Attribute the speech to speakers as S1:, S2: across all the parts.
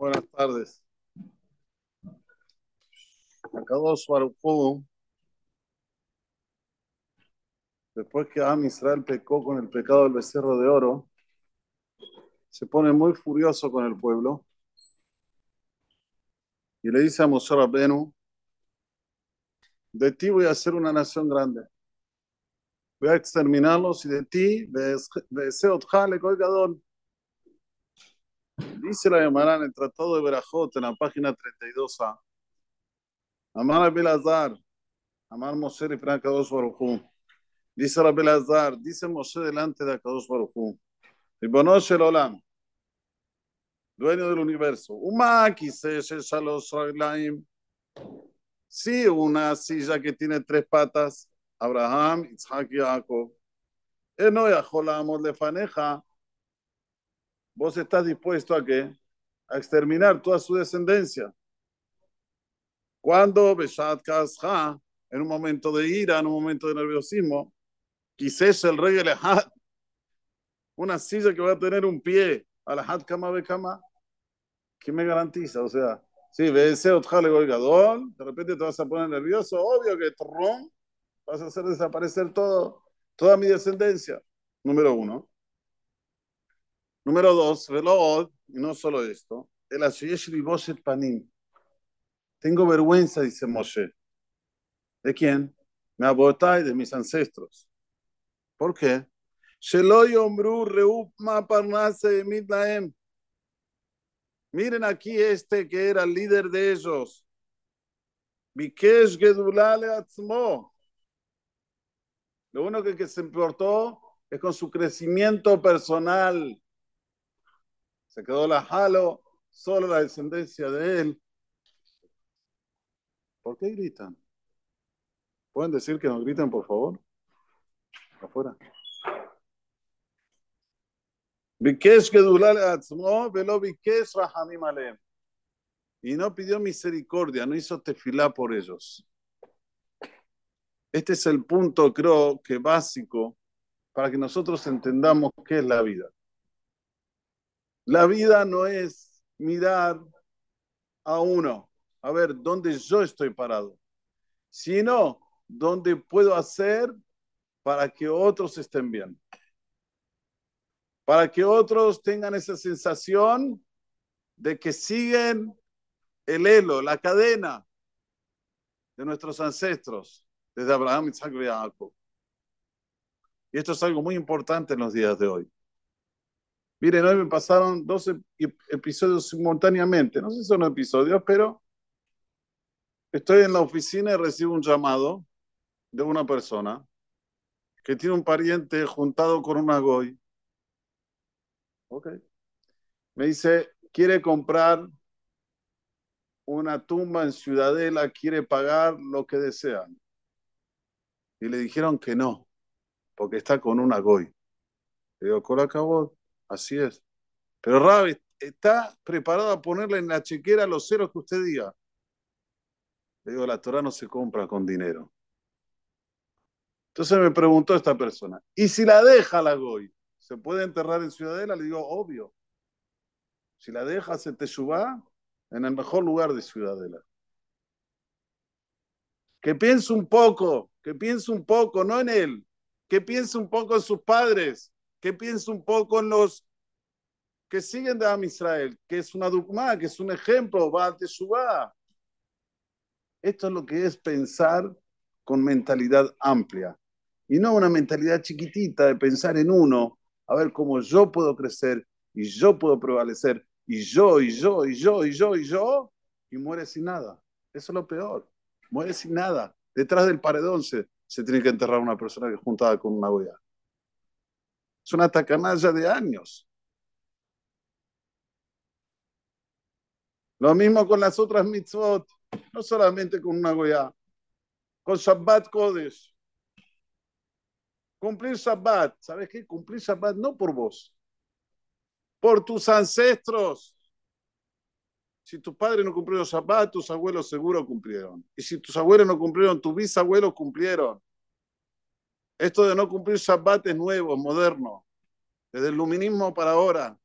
S1: Buenas tardes. Akadosh Baruj después que Am Israel pecó con el pecado del becerro de oro, se pone muy furioso con el pueblo y le dice a Moshe Rabbenu, de ti voy a hacer una nación grande. Voy a exterminarlos y de ti, de. Dice la Gemara en el Tratado de Berajot, en la página 32a. Amar a Belazar, Amar Moshe y Fran Kadosh Baruchu. Dice la Belazar, dice Moshe delante de Kadosh Baruchu. Ribonosh el Olam, dueño del universo. Uma quise Shalosh Raglaim. Sí, una silla que tiene tres patas. Abraham, Isaac y Jacob. Eno Yaholamot Lefaneja vos estás dispuesto a qué? A exterminar toda su descendencia. Cuando Beshat en un momento de ira, en un momento de nerviosismo, quizás el rey Elehad, una silla que va a tener un pie, Alahad Kama Bekama, ¿qué me garantiza? O sea, si Otjale Gadol, de repente te vas a poner nervioso, obvio que tron, vas a hacer desaparecer todo, toda mi descendencia. Número uno. Número dos, velod, y no solo esto, el el panim. Tengo vergüenza, dice Moshe. ¿De quién? Me abotai de mis ancestros. ¿Por qué? Miren aquí este que era el líder de ellos. Bikesh Gedulale Atzmo. Lo único que se importó es con su crecimiento personal. Se quedó la halo, solo la descendencia de él. ¿Por qué gritan? ¿Pueden decir que no gritan, por favor? Afuera. Y no pidió misericordia, no hizo tefilá por ellos. Este es el punto, creo que básico para que nosotros entendamos qué es la vida. La vida no es mirar a uno, a ver dónde yo estoy parado, sino dónde puedo hacer para que otros estén bien. Para que otros tengan esa sensación de que siguen el hilo, la cadena de nuestros ancestros, desde Abraham, Isaac y Jacob. Y esto es algo muy importante en los días de hoy. Miren, hoy me pasaron dos episodios simultáneamente. No sé si son episodios, pero estoy en la oficina y recibo un llamado de una persona que tiene un pariente juntado con una goy. Ok. Me dice, quiere comprar una tumba en Ciudadela, quiere pagar lo que desean. Y le dijeron que no, porque está con una goy. Le digo, ¿cómo acabó? Así es. Pero Rabi, ¿está preparado a ponerle en la chequera los ceros que usted diga? Le digo, la Torah no se compra con dinero. Entonces me preguntó esta persona, ¿y si la deja la Goy? ¿Se puede enterrar en Ciudadela? Le digo, obvio. Si la deja, se te suba en el mejor lugar de Ciudadela. Que piense un poco, que piense un poco, no en él, que piense un poco en sus padres, que piense un poco en los que siguen de Am Israel, que es una dogma, que es un ejemplo, va a Teshuvah. Esto es lo que es pensar con mentalidad amplia y no una mentalidad chiquitita de pensar en uno, a ver cómo yo puedo crecer y yo puedo prevalecer y yo y yo y yo y yo y yo y muere sin nada. Eso es lo peor. Muere sin nada. Detrás del paredón se, se tiene que enterrar una persona que es juntada con una olla. Es una tacanalla de años. Lo mismo con las otras mitzvot, no solamente con una goya, con Shabbat Kodesh. Cumplir Shabbat, ¿sabes qué? Cumplir Shabbat no por vos, por tus ancestros. Si tu padre no cumplió Shabbat, tus abuelos seguro cumplieron. Y si tus abuelos no cumplieron, tus bisabuelos cumplieron. Esto de no cumplir Shabbat es nuevo, moderno. Desde el luminismo para ahora,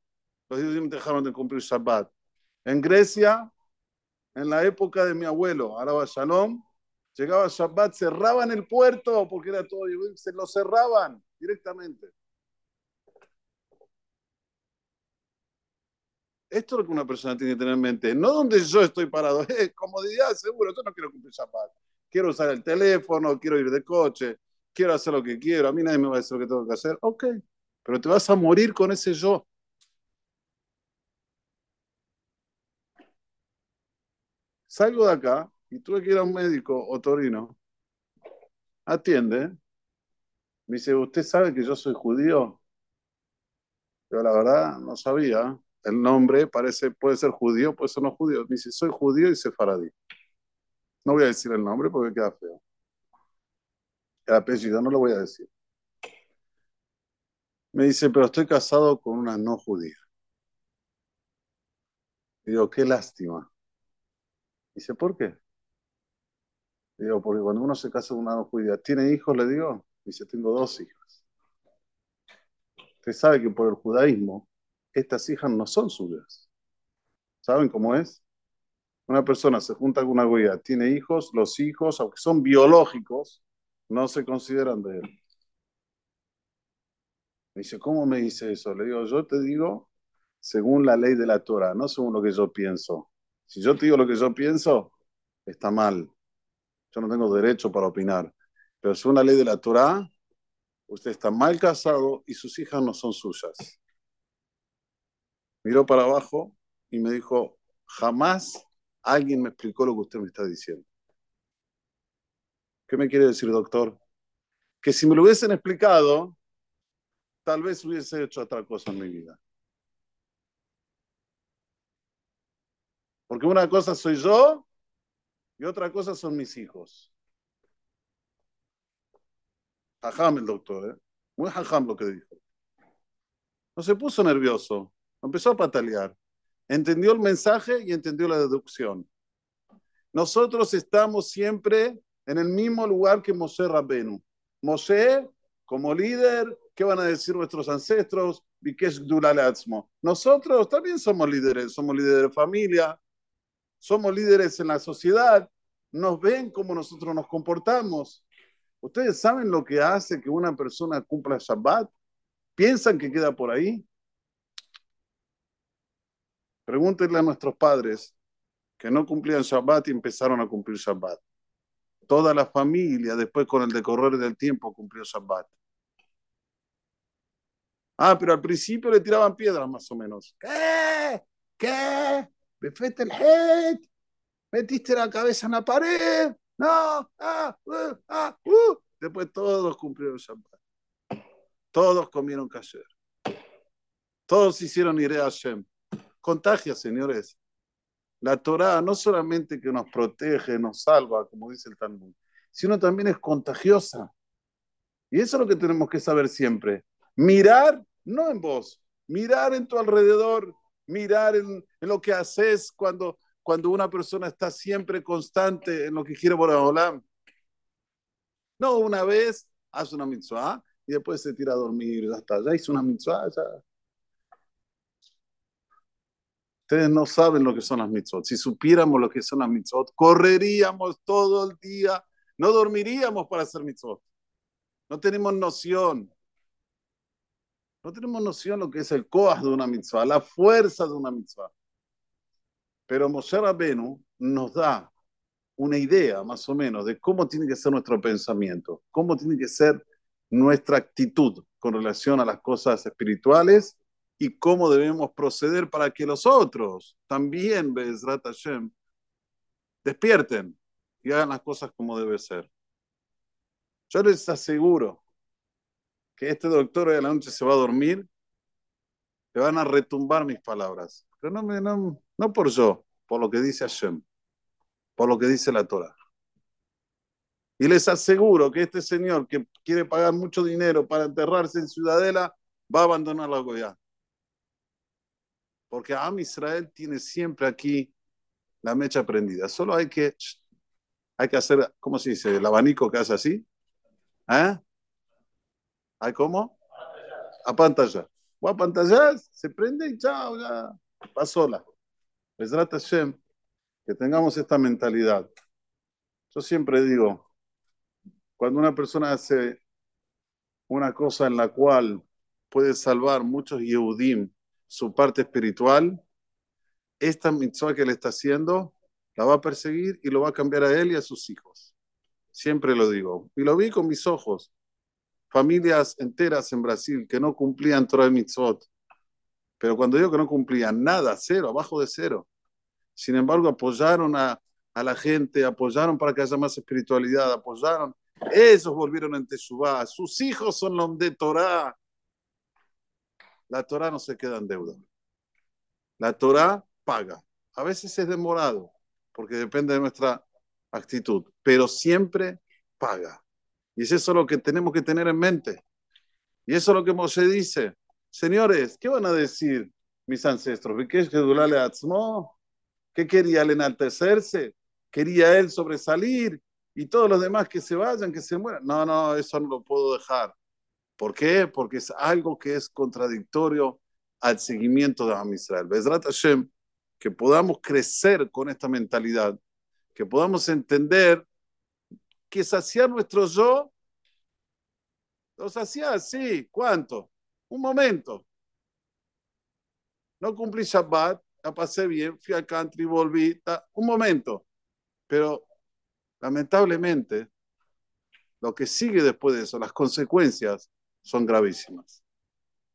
S1: los judíos dejaron de cumplir Shabbat. En Grecia, en la época de mi abuelo, Araba Shalom, llegaba Shabbat, cerraban el puerto porque era todo, se lo cerraban directamente. Esto es lo que una persona tiene que tener en mente. No donde yo estoy parado. Eh, comodidad, seguro. Yo no quiero cumplir Shabbat. Quiero usar el teléfono, quiero ir de coche, quiero hacer lo que quiero. A mí nadie me va a decir lo que tengo que hacer. Ok. Pero te vas a morir con ese yo. Salgo de acá y tuve que ir a un médico otorino. Atiende. Me dice, ¿usted sabe que yo soy judío? Yo la verdad no sabía el nombre parece, puede ser judío, puede ser no judío. Dice, soy judío y sefaradí. No voy a decir el nombre porque queda feo. El apellido no lo voy a decir. Me dice, pero estoy casado con una no judía. digo, qué lástima. Dice, ¿por qué? Digo, porque cuando uno se casa con una no judía, ¿tiene hijos? Le digo, dice, tengo dos hijas. Usted sabe que por el judaísmo estas hijas no son suyas. ¿Saben cómo es? Una persona se junta con una goya, tiene hijos, los hijos, aunque son biológicos, no se consideran de él. Me dice, ¿cómo me dice eso? Le digo, yo te digo según la ley de la Torah, no según lo que yo pienso. Si yo te digo lo que yo pienso, está mal. Yo no tengo derecho para opinar. Pero según la ley de la Torah, usted está mal casado y sus hijas no son suyas miró para abajo y me dijo, jamás alguien me explicó lo que usted me está diciendo. ¿Qué me quiere decir, doctor? Que si me lo hubiesen explicado, tal vez hubiese hecho otra cosa en mi vida. Porque una cosa soy yo y otra cosa son mis hijos. Jajam el doctor, ¿eh? Muy jajam lo que dijo. No se puso nervioso. Empezó a patalear. Entendió el mensaje y entendió la deducción. Nosotros estamos siempre en el mismo lugar que Moshe Rabbenu. Moshe, como líder, ¿qué van a decir nuestros ancestros? Nosotros también somos líderes, somos líderes de familia, somos líderes en la sociedad, nos ven como nosotros nos comportamos. ¿Ustedes saben lo que hace que una persona cumpla Shabbat? ¿Piensan que queda por ahí? Pregúntenle a nuestros padres que no cumplían Shabbat y empezaron a cumplir Shabbat. Toda la familia, después con el decorrer del tiempo, cumplió Shabbat. Ah, pero al principio le tiraban piedras más o menos. ¿Qué? ¿Qué? ¿Befete el head? ¿Metiste la cabeza en la pared? No. Ah, uh, ah, uh. Después todos cumplieron Shabbat. Todos comieron kasher. Todos hicieron Ire Hashem contagia, señores. La Torah no solamente que nos protege, nos salva, como dice el Talmud, sino también es contagiosa. Y eso es lo que tenemos que saber siempre. Mirar, no en vos, mirar en tu alrededor, mirar en, lo que haces cuando, cuando una persona está siempre constante en lo que quiere hablar. No, una vez hace una mitzvah y después se tira a dormir, ya está, ya hizo una mitzvah, ya Ustedes no saben lo que son las mitzvot. Si supiéramos lo que son las mitzvot, correríamos todo el día, no dormiríamos para hacer mitzvot. No tenemos noción. No tenemos noción lo que es el coas de una mitzvah, la fuerza de una mitzvah. Pero Moshe Rabenu nos da una idea más o menos de cómo tiene que ser nuestro pensamiento, cómo tiene que ser nuestra actitud con relación a las cosas espirituales y cómo debemos proceder para que los otros también, Bezrat Hashem, despierten y hagan las cosas como debe ser. Yo les aseguro que este doctor hoy a la noche se va a dormir, le van a retumbar mis palabras. Pero no, me, no, no por yo, por lo que dice Hashem, por lo que dice la Torah. Y les aseguro que este señor que quiere pagar mucho dinero para enterrarse en Ciudadela va a abandonar la Goya. Porque Am Israel tiene siempre aquí la mecha prendida. Solo hay que, hay que hacer, ¿cómo se dice? El abanico que hace así. ¿Eh? ¿Hay cómo? A pantalla. O a pantallar, se prende y chao, ya pasó la. Besrat Hashem, que tengamos esta mentalidad. Yo siempre digo, cuando una persona hace una cosa en la cual puede salvar muchos Yehudim su parte espiritual, esta mitzvah que le está haciendo la va a perseguir y lo va a cambiar a él y a sus hijos. Siempre lo digo. Y lo vi con mis ojos. Familias enteras en Brasil que no cumplían Torah y mitzvot. Pero cuando digo que no cumplían nada, cero, abajo de cero. Sin embargo, apoyaron a, a la gente, apoyaron para que haya más espiritualidad, apoyaron. Esos volvieron en Teshuvah. Sus hijos son los de Torah. La Torah no se queda en deuda. La Torah paga. A veces es demorado, porque depende de nuestra actitud, pero siempre paga. Y es eso lo que tenemos que tener en mente. Y eso es lo que Moshe dice. Señores, ¿qué van a decir mis ancestros? ¿Qué quería él enaltecerse? ¿Quería él sobresalir? Y todos los demás que se vayan, que se mueran. No, no, eso no lo puedo dejar. ¿Por qué? Porque es algo que es contradictorio al seguimiento de Am Israel. Hashem, que podamos crecer con esta mentalidad, que podamos entender que saciar nuestro yo, lo saciar, sí, ¿cuánto? Un momento. No cumplí Shabbat, la pasé bien, fui al country, volví, un momento. Pero lamentablemente, lo que sigue después de eso, las consecuencias, son gravísimas.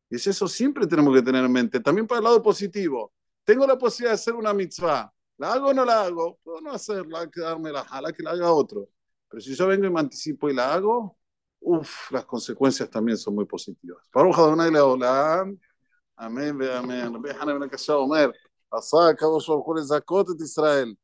S1: Y es eso siempre tenemos que tener en mente. También para el lado positivo. Tengo la posibilidad de hacer una mitzvah. ¿La hago o no la hago? Puedo no hacerla, quedarme la jala, que la haga otro. Pero si yo vengo y me anticipo y la hago, uff, las consecuencias también son muy positivas. Baruch Adonai Leolam. Amén, amén. Rabbi Hanan ben Akasha Omer. עשה הקדוש ברוך הוא לזכות את ישראל,